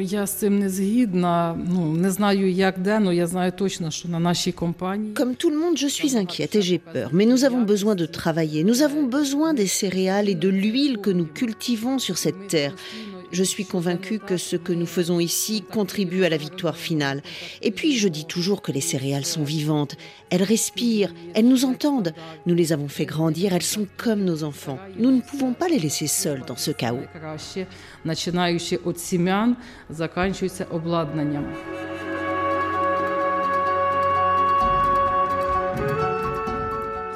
я з цим не згідна. Ну не знаю, як де, але я знаю точно, що на нашій компанії Comme tout le monde, je suis inquiète et j'ai peur. Mais nous avons besoin de travailler. Nous avons besoin des céréales et de l'huile que nous cultivons sur cette terre. Je suis convaincue que ce que nous faisons ici contribue à la victoire finale. Et puis, je dis toujours que les céréales sont vivantes. Elles respirent, elles nous entendent. Nous les avons fait grandir, elles sont comme nos enfants. Nous ne pouvons pas les laisser seules dans ce chaos.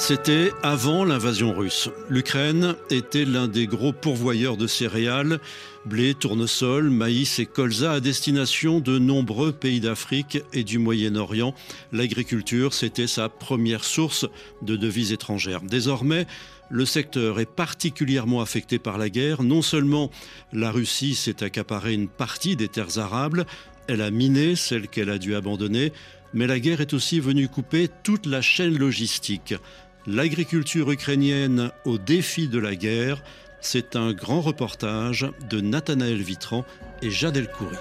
C'était avant l'invasion russe. L'Ukraine était l'un des gros pourvoyeurs de céréales, blé, tournesol, maïs et colza à destination de nombreux pays d'Afrique et du Moyen-Orient. L'agriculture, c'était sa première source de devises étrangères. Désormais, le secteur est particulièrement affecté par la guerre. Non seulement la Russie s'est accaparée une partie des terres arables, elle a miné celles qu'elle a dû abandonner, mais la guerre est aussi venue couper toute la chaîne logistique. L'agriculture ukrainienne au défi de la guerre, c'est un grand reportage de Nathanaël Vitran et Jade El Khoury.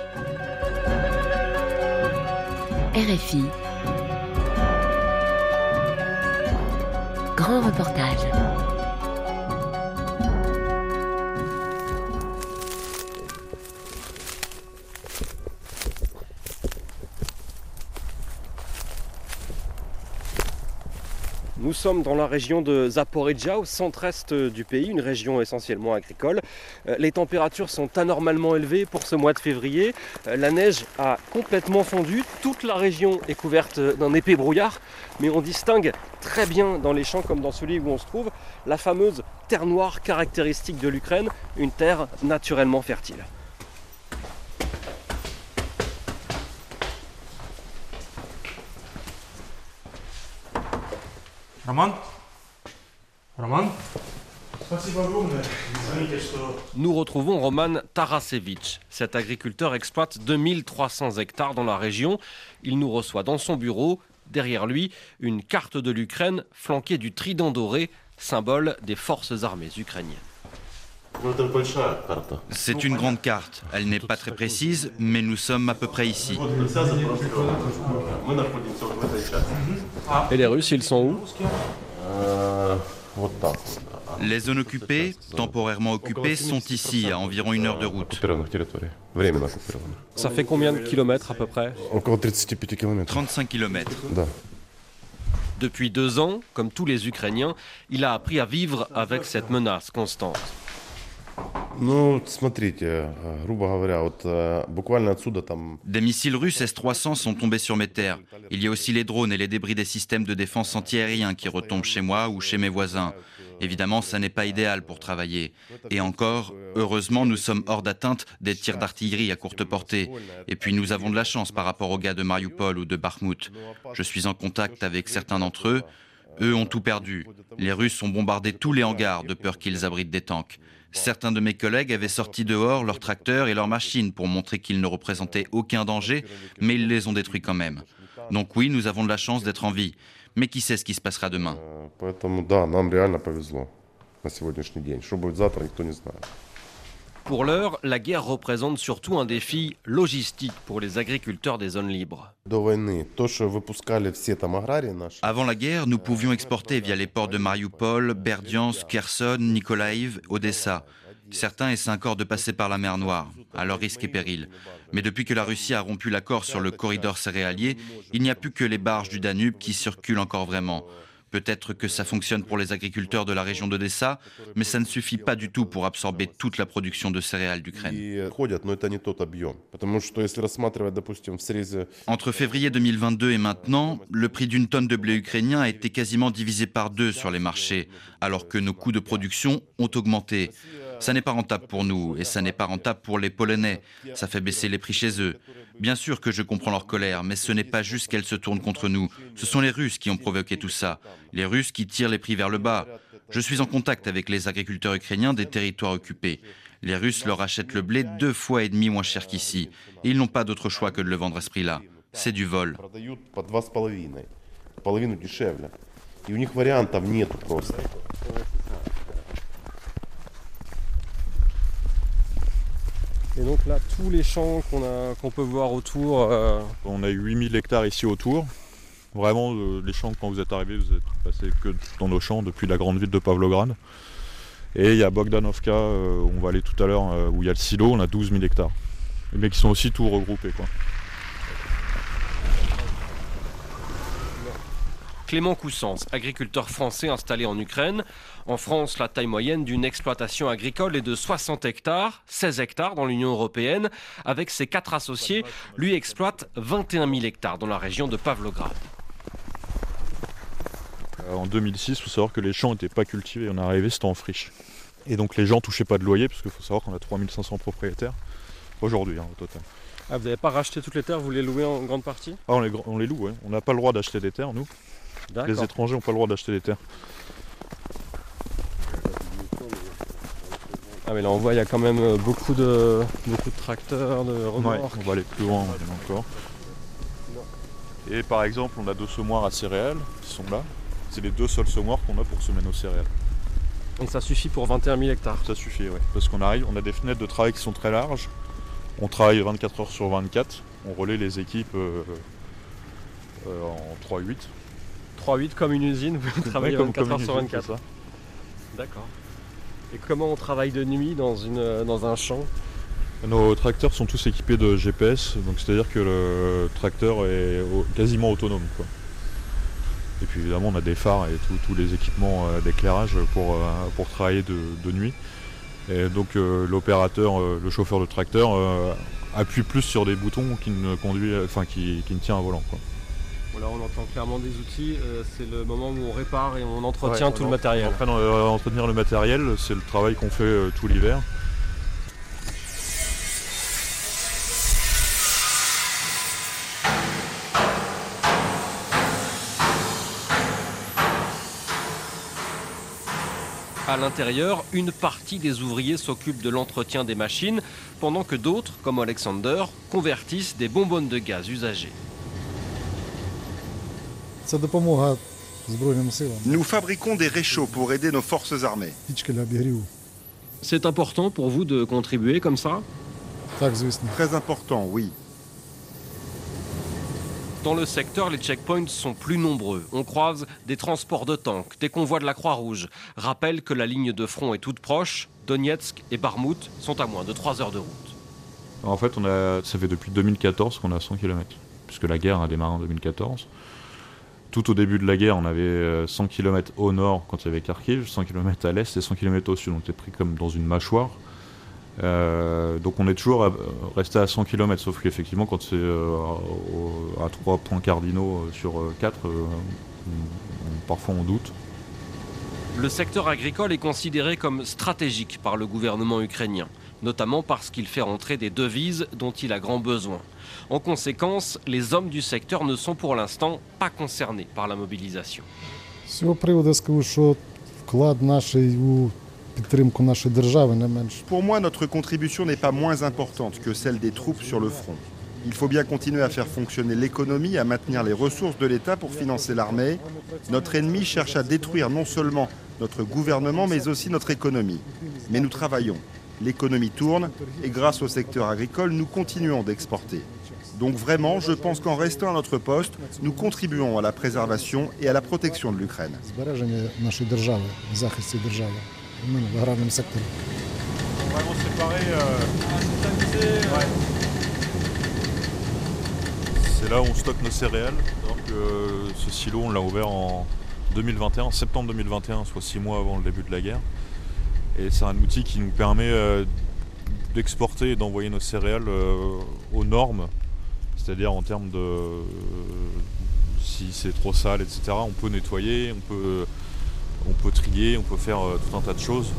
RFI. Grand reportage. Nous sommes dans la région de Zaporizhia, au centre-est du pays, une région essentiellement agricole. Euh, Les températures sont anormalement élevées pour ce mois de février. Euh, La neige a complètement fondu. Toute la région est couverte d'un épais brouillard, mais on distingue très bien dans les champs comme dans celui où on se trouve la fameuse terre noire caractéristique de l'Ukraine, une terre naturellement fertile. Роман? Роман? Спасибо огромное. Извините, что... Nous retrouvons Roman Tarasevich. Cet agriculteur exploite 2300 hectares dans la région. Il nous reçoit dans son bureau. Derrière lui, une carte de l'Ukraine flanquée du trident doré, symbole des forces armées ukrainiennes. C'est une grande carte. Elle n'est pas très précise, mais nous sommes à peu près ici. Ah. Et les Russes, ils sont où? Les zones occupées, temporairement occupées, sont ici, à environ une heure de route. Ça fait combien de kilomètres à peu près? 35 kilomètres. Depuis deux ans, comme tous les Ukrainiens, il a appris à vivre avec cette menace constante. Ну, смотрите, э, грубо говоря, вот э, буквально отсюда там Des missiles russes S-300 sont tombés sur mes terres. Il y a aussi les drones et les débris des systèmes de défense antiaériens qui retombent chez moi ou chez mes voisins. Évidemment, ça n'est pas idéal pour travailler. Et encore, heureusement, nous sommes hors d'atteinte des tirs d'artillerie à courte portée. Et puis nous avons de la chance par rapport aux gars de Mariupol ou de Bakhmut. Je suis en contact avec certains d'entre eux. Eux ont tout perdu. Les Russes ont bombardé tous les hangars de peur qu'ils abritent des tanks. Certains de mes collègues avaient sorti dehors leurs tracteurs et leurs machines pour montrer qu'ils ne représentaient aucun danger, mais ils les ont détruits quand même. Donc oui, nous avons de la chance d'être en vie. Mais qui sait ce qui se passera demain? Pour l'heure, la guerre représente surtout un défi logistique pour les agriculteurs des zones libres. Avant la guerre, nous pouvions exporter via les ports de Mariupol, Berdiansk, Kherson, Nikolaïv, Odessa. Certains essaient encore de passer par la mer Noire, à leur risque et péril. Mais depuis que la Russie a rompu l'accord sur le corridor céréalier, il n'y a plus que les barges du Danube qui circulent encore vraiment. Peut-être que ça fonctionne pour les agriculteurs de la région d'Odessa, mais ça ne suffit pas du tout pour absorber toute la production de céréales d'Ukraine. Entre février 2022 et maintenant, le prix d'une tonne de blé ukrainien a été quasiment divisé par deux sur les marchés, alors que nos coûts de production ont augmenté. Ça n'est pas rentable pour nous et ça n'est pas rentable pour les Polonais. Ça fait baisser les prix chez eux. Bien sûr que je comprends leur colère, mais ce n'est pas juste qu'elle se tourne contre nous. Ce sont les Russes qui ont provoqué tout ça. Les Russes qui tirent les prix vers le bas. Je suis en contact avec les agriculteurs ukrainiens des territoires occupés. Les Russes leur achètent le blé deux fois et demi moins cher qu'ici. Et ils n'ont pas d'autre choix que de le vendre à ce prix-là. C'est du vol. продают по два с половиной, половину дешевле. И у них вариантов нету просто. Et donc là, tous les champs qu'on peut voir autour, euh, On a eu 8000 hectares ici autour. Vraiment, euh, les champs, quand vous êtes arrivés, vous êtes passé que dans nos champs depuis la grande ville de Pavlograd. Et il y a Bogdanovka, euh, on va aller tout à l'heure, où il y a le silo, on a 12 000 hectares. Mais qui sont aussi tout regroupés. Quoi. Clément Coussens, agriculteur français installé en Ukraine. En France, la taille moyenne d'une exploitation agricole est de 60 hectares, 16 hectares dans l'Union européenne. Avec ses quatre associés, lui exploite 21 000 hectares dans la région de Pavlograd. Euh, en 2006, il faut savoir que les champs n'étaient pas cultivés. On est arrivé, c'était en friche. Et donc les gens touchaient pas de loyer, parce qu'il faut savoir qu'on a 3500 propriétaires aujourd'hui hein, au total. Ah, vous n'avez pas racheté toutes les terres, vous les louez en grande partie? Ah, on, les, on les loue, ouais. on n'a pas le droit d'acheter des terres, nous. Les étrangers n'ont pas le droit d'acheter des terres. Ah mais là on voit il y a quand même euh, beaucoup de, beaucoup de tracteurs, de Ouais, remorques. on va aller plus loin encore. Et par exemple, on a deux semoirs à céréales qui sont là. C'est les deux seuls semoirs qu'on a pour semer nos céréales. Donc ça suffit pour 21 000 hectares. Ça suffit, ouais. Parce qu'on arrive, on a des fenêtres de travail qui sont très larges. On travaille 24 heures sur 24. On relaie les équipes euh, euh, en 3-8. 3-8 comme une usine, vous travaillez Ouais, 24 heures une sur usine, 24. c'est ça. D'accord. Et comment on travaille de nuit dans, une, dans un champ Nos tracteurs sont tous équipés de GPS, donc c'est-à-dire que le tracteur est quasiment autonome. quoi. Et puis évidemment, on a des phares et tous- les équipements euh, d'éclairage pour, euh, pour travailler de, de nuit. Et donc euh, l'opérateur, euh, le chauffeur de tracteur, euh, appuie plus sur des boutons qu'il ne conduit, enfin qui, qui ne tient un volant. Quoi. Là on entend clairement des outils, euh, c'est le moment où on répare et on entretient Ouais, tout on le matériel. En train d'entretenir le matériel, c'est le travail qu'on fait euh, tout l'hiver. À l'intérieur, une partie des ouvriers s'occupe de l'entretien des machines, pendant que d'autres, comme Alexander, convertissent des bonbonnes de gaz usagées. Nous fabriquons des réchauds pour aider nos forces armées. C'est important pour vous de contribuer comme ça? Très important, oui. Dans le secteur, les checkpoints sont plus nombreux. On croise des transports de tanks, des convois de la Croix-Rouge. Rappelle que la ligne de front est toute proche. Donetsk et Barmout sont à moins de 3 heures de route. En fait, ça fait depuis 2014 qu'on a 100 km, puisque la guerre a démarré en 2014. Tout au début de la guerre, on avait euh, 100 km au nord quand il y avait Kharkiv, 100 km à l'est et 100 km au sud. On était pris comme dans une mâchoire. Euh, donc on est toujours à- resté à 100 km, sauf qu'effectivement, quand c'est euh, à trois points cardinaux euh, sur 4, parfois on doute. Le secteur agricole est considéré comme stratégique par le gouvernement ukrainien, notamment parce qu'il fait rentrer des devises dont il a grand besoin. En conséquence, les hommes du secteur ne sont pour l'instant pas concernés par la mobilisation. Pour moi, notre contribution n'est pas moins importante que celle des troupes sur le front. Il faut bien continuer à faire fonctionner l'économie, à maintenir les ressources de l'État pour financer l'armée. Notre ennemi cherche à détruire non seulement notre gouvernement, mais aussi notre économie. Mais nous travaillons L'économie tourne et grâce au secteur agricole, nous continuons d'exporter. Donc vraiment, je pense qu'en restant à notre poste, nous contribuons à la préservation et à la protection de l'Ukraine. C'est là où on stocke nos céréales. Donc, euh, ce silo, on l'a ouvert en 2021, en septembre 2021, soit six mois avant le début de la guerre. Et c'est un outil qui nous permet euh, d'exporter et d'envoyer nos céréales euh, aux normes, c'est-à-dire en termes de euh, si c'est trop sale, etc. On peut nettoyer, on peut, on peut trier, on peut faire tout un tas de choses.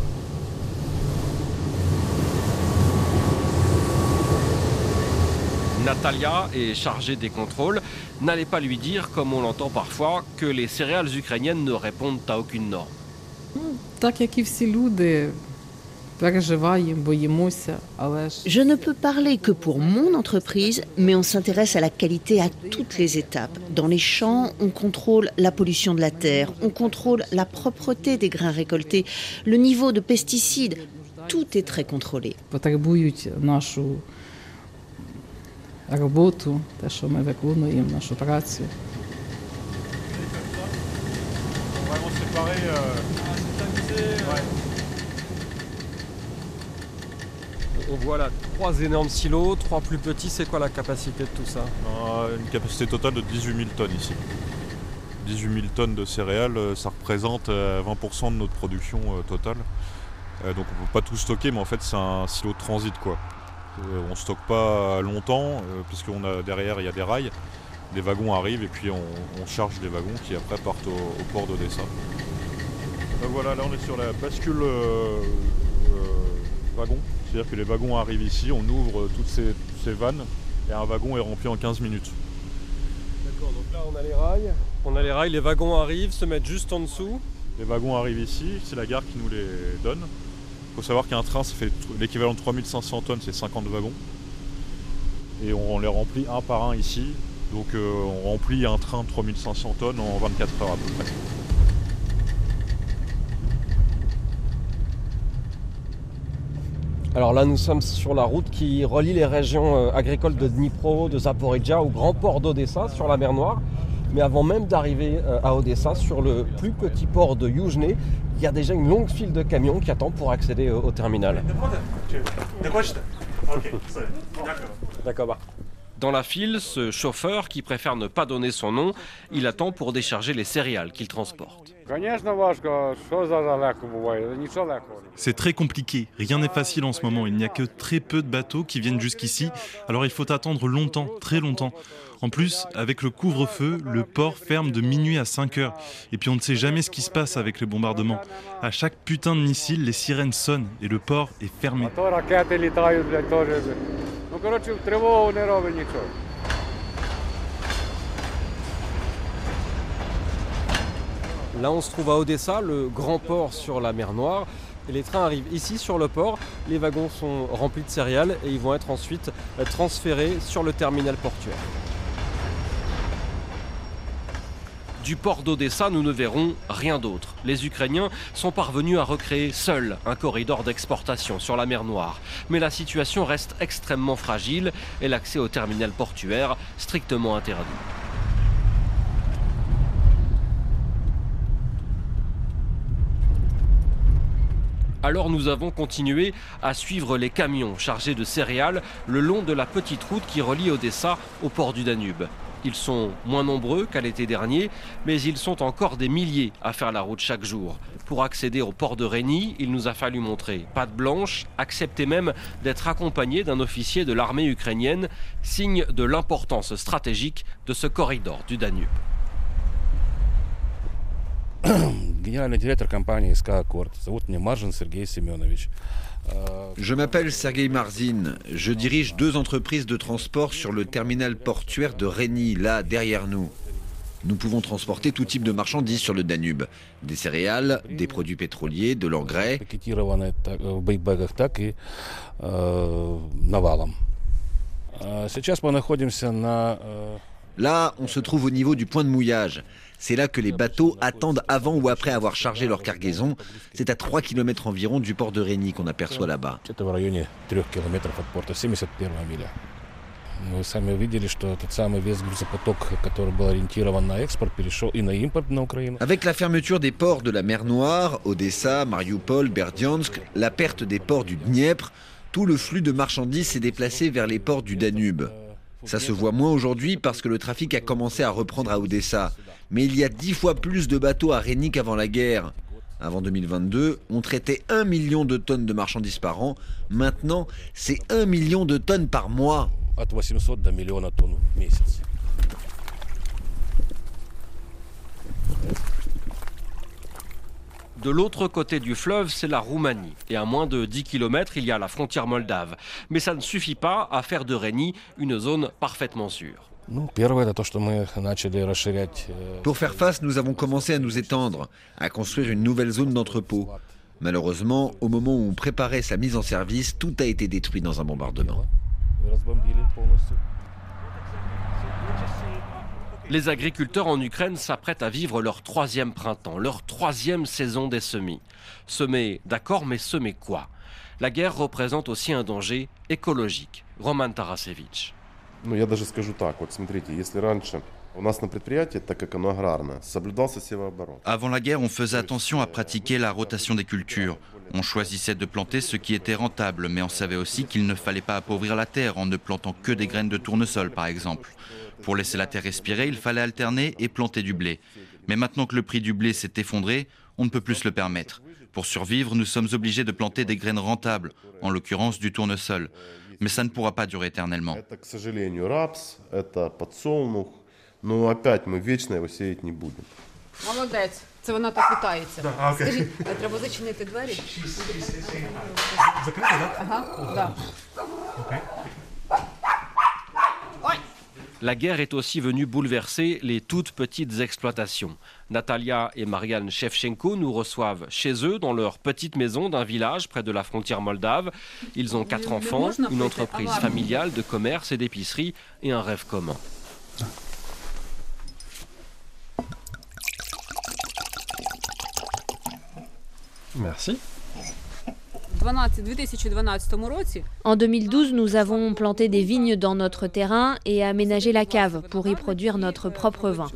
Natalia est chargée des contrôles. N'allez pas lui dire, comme on l'entend parfois, que les céréales ukrainiennes ne répondent à aucune norme. Je ne peux parler que pour mon entreprise, mais on s'intéresse à la qualité à toutes les étapes. Dans les champs, on contrôle la pollution de la terre, on contrôle la propreté des grains récoltés, le niveau de pesticides. tout est très contrôlé. On voit là trois énormes silos, trois plus petits. C'est quoi la capacité de tout ça Une capacité totale de 18 000 tonnes ici. 18 000 tonnes de céréales, euh, ça représente euh, 20% de notre production euh, totale. Euh, donc on peut pas tout stocker, mais en fait c'est un silo de transit quoi. Euh, on stocke pas longtemps, euh, puisqu'on a derrière il y a des rails. Des wagons arrivent et puis on, charge des wagons qui après partent au, port d'Odessa. Euh, voilà, là on est sur la bascule euh, euh, wagon. C'est-à-dire que les wagons arrivent ici, on ouvre toutes ces, ces vannes et un wagon est rempli en 15 minutes. D'accord, donc là on a les rails. On a les rails, les wagons arrivent, se mettent juste en dessous. Les wagons arrivent ici, c'est la gare qui nous les donne. Il faut savoir qu'un train, ça fait l'équivalent de 3500 tonnes, c'est 50 wagons. Et on, les remplit un par un ici. Donc euh, on remplit un train de 3500 tonnes en 24 heures à peu près. Alors là, nous sommes sur la route qui relie les régions euh, agricoles de Dnipro, de Zaporizhia au grand port d'Odessa sur la mer Noire. Mais avant même d'arriver euh, à Odessa, sur le plus petit port de Yuzhne, il y a déjà une longue file de camions qui attendent pour accéder au, au terminal. D'accord. bah. Dans la file, ce chauffeur qui préfère ne pas donner son nom, il attend pour décharger les céréales qu'il transporte. C'est très compliqué, rien n'est facile en ce moment, il n'y a que très peu de bateaux qui viennent jusqu'ici, alors il faut attendre longtemps, très longtemps. En plus, avec le couvre-feu, le port ferme de minuit à 5 heures, et puis on ne sait jamais ce qui se passe avec les bombardements. À chaque putain de missile, les sirènes sonnent, et le port est fermé. Là, on se trouve à Odessa, le grand port sur la mer Noire. Les trains arrivent ici sur le port. Les wagons sont remplis de céréales et ils vont être ensuite euh, transférés sur le terminal portuaire. Du port d'Odessa, nous ne verrons rien d'autre. Les Ukrainiens sont parvenus à recréer seuls un corridor d'exportation sur la mer Noire. Mais la situation reste extrêmement fragile et l'accès au terminal portuaire strictement interdit. Alors nous avons continué à suivre les camions chargés de céréales le long de la petite route qui relie Odessa au port du Danube. Ils sont moins nombreux qu'à l'été dernier, mais ils sont encore des milliers à faire la route chaque jour. Pour accéder au port de Rény, il nous a fallu montrer patte blanche, accepter même d'être accompagné d'un officier de l'armée ukrainienne, signe de l'importance stratégique de ce corridor du Danube. Генеральный директор компании СК «Аккорд». Зовут меня Маржин Сергей Семенович. Je m'appelle Sergei Marzin. Je dirige deux entreprises de transport sur le terminal portuaire de Rény, là derrière nous. Nous pouvons transporter tout type de marchandises sur le Danube. Des céréales, des produits pétroliers, de l'engrais. Là, on se trouve au niveau du point de mouillage. C'est là que les bateaux attendent avant ou après avoir chargé leur cargaison. C'est à 3 km environ du port de Rény qu'on aperçoit là-bas. Avec la fermeture des ports de la mer Noire, Odessa, Mariupol, Berdyansk, la perte des ports du Dniepr, tout le flux de marchandises s'est déplacé vers les ports du Danube. Ça se voit moins aujourd'hui parce que le trafic a commencé à reprendre à Odessa. Mais il y a dix fois plus de bateaux à Rény qu'avant la guerre. Avant 2022, on traitait un million de tonnes de marchandises par an. Maintenant, c'est un million de tonnes par mois. De l'autre côté du fleuve, c'est la Roumanie. Et à moins de 10 km, il y a la frontière moldave. Mais ça ne suffit pas à faire de Rény une zone parfaitement sûre. Pour faire face, nous avons commencé à nous étendre, à construire une nouvelle zone d'entrepôt. Malheureusement, au moment où on préparait sa mise en service, tout a été détruit dans un bombardement. Les agriculteurs en Ukraine s'apprêtent à vivre leur troisième printemps, leur troisième saison des semis. Semer, d'accord, mais semer quoi? La guerre représente aussi un danger écologique. Roman Tarasevich. Avant la guerre, on faisait attention à pratiquer la rotation des cultures. On choisissait de planter ce qui était rentable, mais on savait aussi qu'il ne fallait pas appauvrir la terre en ne plantant que des graines de tournesol, par exemple. Pour laisser la terre respirer, il fallait alterner et planter du blé. Mais maintenant que le prix du blé s'est effondré, on ne peut plus se le permettre. Pour survivre, nous sommes obligés de planter des graines rentables, en l'occurrence du tournesol. Mais ça ne pourra pas durer éternellement. Это, к сожалению, рапс, это подсолнух, но опять мы вечно его сеять не будем. Молодець. Це вона так вітається. Да, а, окей. Скажіть, а треба зачинити двері? Закрити, так? Ага, да. La guerre est aussi venue bouleverser les toutes petites exploitations. Natalia et Marianne Shevchenko nous reçoivent chez eux, dans leur petite maison d'un village près de la frontière moldave. Ils ont quatre enfants, une entreprise familiale de commerce et d'épicerie et un rêve commun. Merci. En 2012, nous avons planté des vignes dans notre terrain et aménagé la cave pour y produire notre propre vin.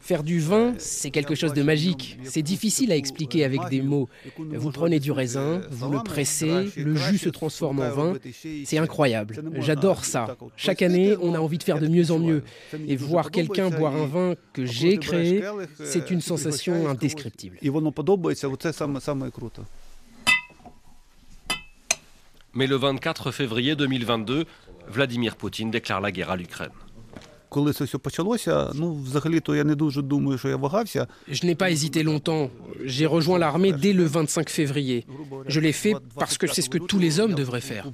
Faire du vin, c'est quelque chose de magique. C'est difficile à expliquer avec des mots. Vous prenez du raisin, vous le pressez, le jus se transforme en vin. C'est incroyable. J'adore ça. Chaque année, on a envie de faire de mieux en mieux. Et voir quelqu'un boire un vin que j'ai créé, c'est une sensation indescriptible. Mais le 24 février 2022, Vladimir Poutine déclare la guerre à l'Ukraine. Je n'ai pas hésité longtemps. J'ai rejoint l'armée dès le 25 février. Je l'ai fait parce que c'est ce que tous les hommes devraient faire.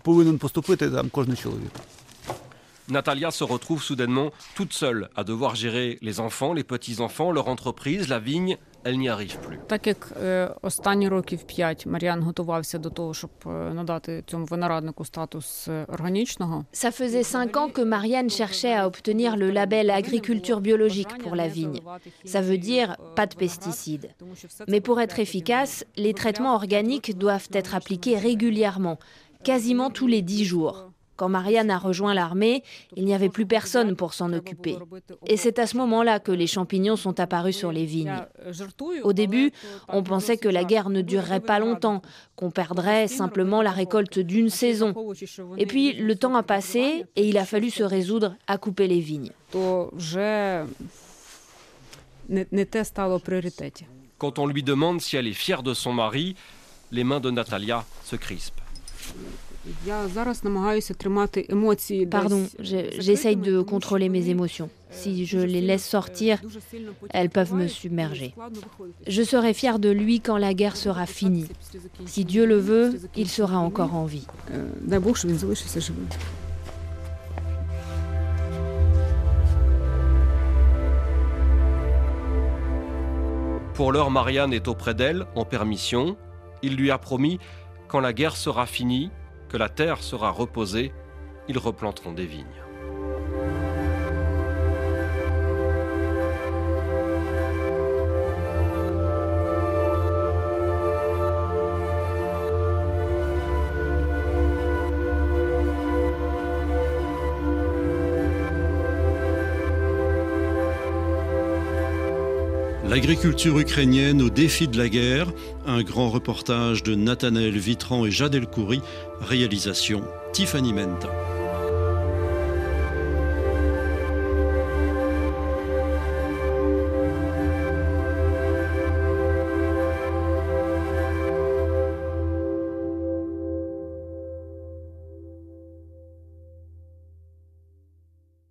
Natalia se retrouve soudainement toute seule à devoir gérer les enfants, les petits-enfants, leur entreprise, la vigne Elle n'y arrive plus. Так як е, останні років п'ять Мар'ян готувався до того, щоб е, надати цьому винограднику статус е, органічного, Ça faisait cinq ans que Marianne cherchait à obtenir le label agriculture biologique pour la vigne. Ça veut dire pas de pesticides. Mais pour être efficace, les traitements organiques doivent être appliqués régulièrement, quasiment tous les dix jours. Quand Marianne a rejoint l'armée, il n'y avait plus personne pour s'en occuper. Et c'est à ce moment-là que les champignons sont apparus sur les vignes. Au début, on pensait que la guerre ne durerait pas longtemps, qu'on perdrait simplement la récolte d'une saison. Et puis, le temps a passé et il a fallu se résoudre à couper les vignes. Quand on lui demande si elle est fière de son mari, les mains de Natalia se crispent. Pardon, j'essaye de contrôler mes émotions. Si je les laisse sortir, elles peuvent me submerger. Je serai fier de lui quand la guerre sera finie. Si Dieu le veut, il sera encore en vie. Pour l'heure, Marianne est auprès d'elle, en permission. Il lui a promis, quand la guerre sera finie, que la terre sera reposée, ils replanteront des vignes. L'agriculture ukrainienne au défi de la guerre, un grand reportage de Nathanaël Vitran et Jade El Khoury, réalisation Tiffany Menta.